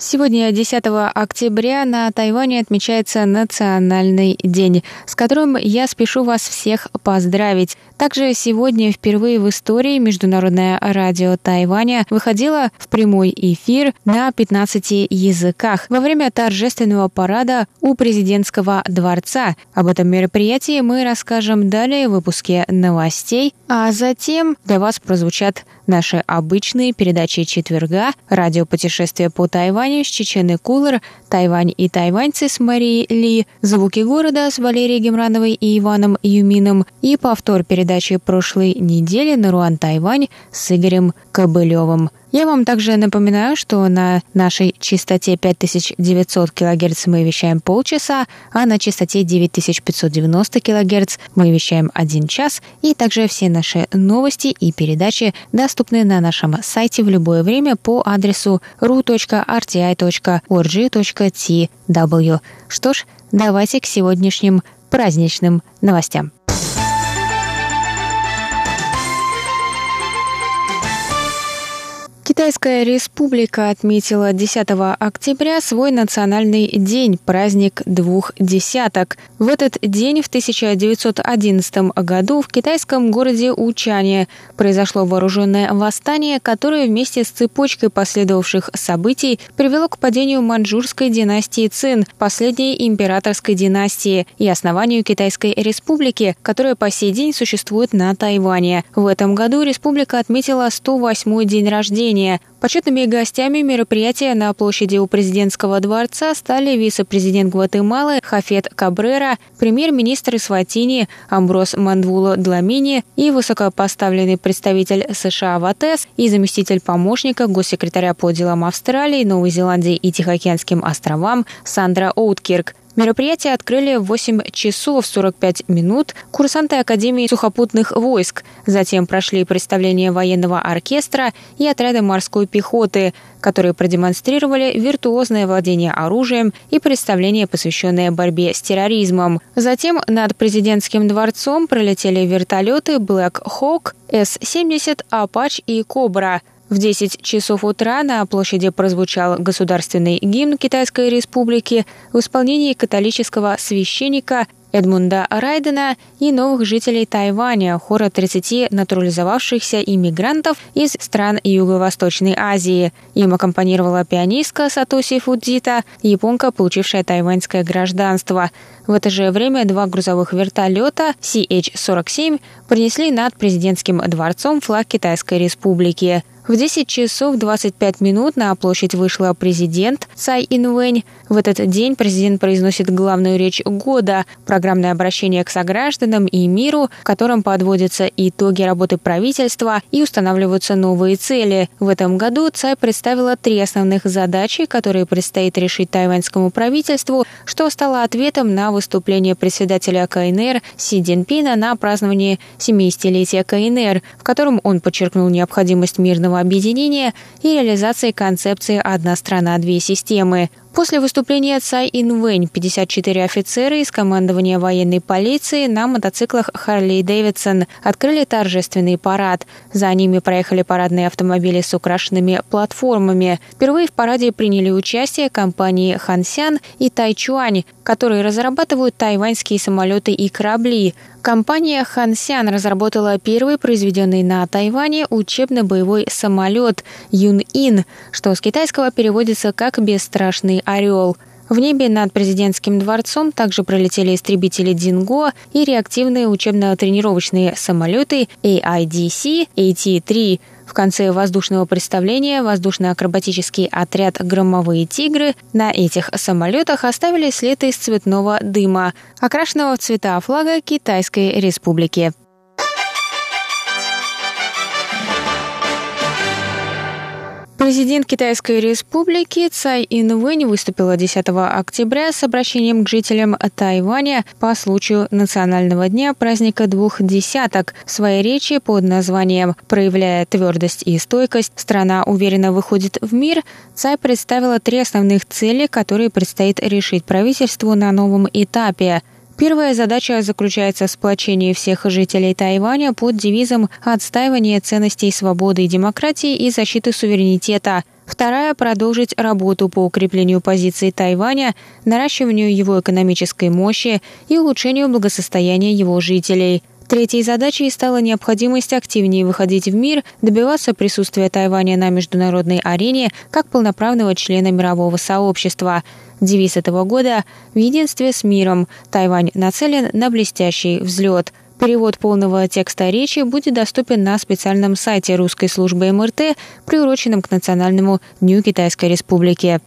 Сегодня, 10 октября, на Тайване отмечается Национальный день, с которым я спешу вас всех поздравить. Также сегодня впервые в истории Международное радио Тайваня выходило в прямой эфир на 15 языках во время торжественного парада у президентского дворца. Об этом мероприятии мы расскажем далее в выпуске новостей, а затем для вас прозвучат наши обычные передачи четверга, радиопутешествие по Тайваню с Чечены Кулер, Тайвань и тайваньцы с Марией Ли, звуки города с Валерией Гемрановой и Иваном Юмином и повтор передачи прошлой недели на Руан Тайвань с Игорем Кобылевым. Я вам также напоминаю, что на нашей частоте 5900 кГц мы вещаем полчаса, а на частоте 9590 кГц мы вещаем один час, и также все наши новости и передачи доступны на нашем сайте в любое время по адресу ru.rti.org.tw. Что ж, давайте к сегодняшним праздничным новостям. Китайская республика отметила 10 октября свой национальный день, праздник двух десяток. В этот день в 1911 году в китайском городе Учане произошло вооруженное восстание, которое вместе с цепочкой последовавших событий привело к падению маньчжурской династии Цин, последней императорской династии, и основанию Китайской республики, которая по сей день существует на Тайване. В этом году республика отметила 108-й день рождения выступления. Почетными гостями мероприятия на площади у президентского дворца стали вице-президент Гватемалы Хафет Кабрера, премьер-министр Исватини Амброс Мандвуло Дламини и высокопоставленный представитель США в АТЭС и заместитель помощника госсекретаря по делам Австралии, Новой Зеландии и Тихоокеанским островам Сандра Оуткирк. Мероприятие открыли в 8 часов 45 минут курсанты Академии сухопутных войск. Затем прошли представления военного оркестра и отряда морской пехоты, которые продемонстрировали виртуозное владение оружием и представление, посвященное борьбе с терроризмом. Затем над президентским дворцом пролетели вертолеты Black Hawk, С-70, Apache и Кобра – в 10 часов утра на площади прозвучал государственный гимн Китайской Республики в исполнении католического священника Эдмунда Райдена и новых жителей Тайваня, хора 30 натурализовавшихся иммигрантов из стран Юго-Восточной Азии. Им аккомпанировала пианистка Сатоси Фудзита, японка, получившая тайваньское гражданство. В это же время два грузовых вертолета CH-47 принесли над президентским дворцом флаг Китайской Республики. В 10 часов 25 минут на площадь вышла президент Цай Инвэнь. В этот день президент произносит главную речь года – программное обращение к согражданам и миру, в котором подводятся итоги работы правительства и устанавливаются новые цели. В этом году Цай представила три основных задачи, которые предстоит решить тайваньскому правительству, что стало ответом на выступление председателя КНР Си Цзиньпина на праздновании 70-летия КНР, в котором он подчеркнул необходимость мирного объединения и реализации концепции «Одна страна, две системы». После выступления Цай Инвэнь 54 офицера из командования военной полиции на мотоциклах Харли Дэвидсон открыли торжественный парад. За ними проехали парадные автомобили с украшенными платформами. Впервые в параде приняли участие компании Хансян и Тайчуань, которые разрабатывают тайваньские самолеты и корабли. Компания Хансян разработала первый произведенный на Тайване учебно-боевой самолет Юн-Ин, что с китайского переводится как «бесстрашный орел». В небе над президентским дворцом также пролетели истребители «Динго» и реактивные учебно-тренировочные самолеты AIDC AT-3. В конце воздушного представления воздушно-акробатический отряд «Громовые тигры» на этих самолетах оставили след из цветного дыма, окрашенного в цвета флага Китайской Республики. Президент Китайской республики Цай Инвэнь выступила 10 октября с обращением к жителям Тайваня по случаю Национального дня праздника двух десяток. В своей речи под названием «Проявляя твердость и стойкость, страна уверенно выходит в мир», Цай представила три основных цели, которые предстоит решить правительству на новом этапе – Первая задача заключается в сплочении всех жителей Тайваня под девизом «Отстаивание ценностей свободы и демократии и защиты суверенитета». Вторая – продолжить работу по укреплению позиций Тайваня, наращиванию его экономической мощи и улучшению благосостояния его жителей – Третьей задачей стала необходимость активнее выходить в мир, добиваться присутствия Тайваня на международной арене как полноправного члена мирового сообщества. Девиз этого года «В единстве с миром. Тайвань нацелен на блестящий взлет». Перевод полного текста речи будет доступен на специальном сайте русской службы МРТ, приуроченном к Национальному дню Китайской Республики.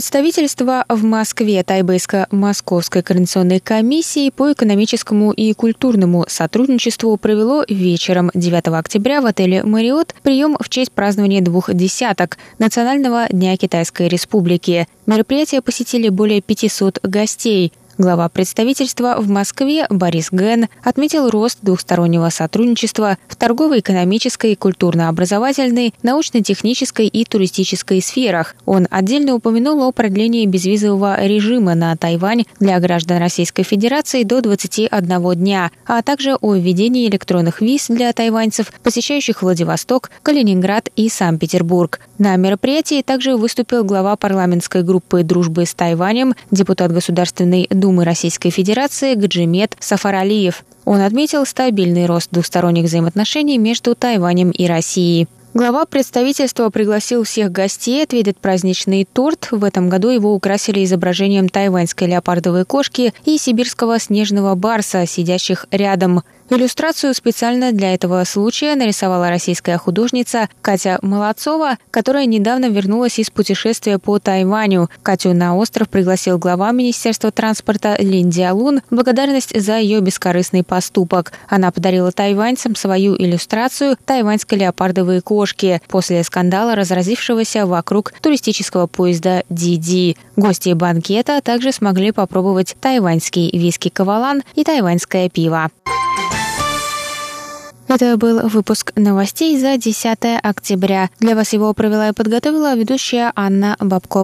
Представительство в Москве Тайбэйско-Московской координационной комиссии по экономическому и культурному сотрудничеству провело вечером 9 октября в отеле «Мариот» прием в честь празднования двух десяток Национального дня Китайской Республики. Мероприятие посетили более 500 гостей. Глава представительства в Москве Борис Ген отметил рост двухстороннего сотрудничества в торгово-экономической, культурно-образовательной, научно-технической и туристической сферах. Он отдельно упомянул о продлении безвизового режима на Тайвань для граждан Российской Федерации до 21 дня, а также о введении электронных виз для тайваньцев, посещающих Владивосток, Калининград и Санкт-Петербург. На мероприятии также выступил глава парламентской группы дружбы с Тайванем, депутат Государственной Думы Думы Российской Федерации Гаджимет Сафаралиев. Он отметил стабильный рост двусторонних взаимоотношений между Тайванем и Россией. Глава представительства пригласил всех гостей отведать праздничный торт. В этом году его украсили изображением тайваньской леопардовой кошки и сибирского снежного барса, сидящих рядом. Иллюстрацию специально для этого случая нарисовала российская художница Катя Молодцова, которая недавно вернулась из путешествия по Тайваню. Катю на остров пригласил глава Министерства транспорта Лин Диалун в благодарность за ее бескорыстный поступок. Она подарила тайваньцам свою иллюстрацию тайваньской леопардовой кошки после скандала, разразившегося вокруг туристического поезда Диди. Гости банкета также смогли попробовать тайваньский виски Кавалан и тайваньское пиво. Это был выпуск новостей за 10 октября. Для вас его провела и подготовила ведущая Анна Бабко.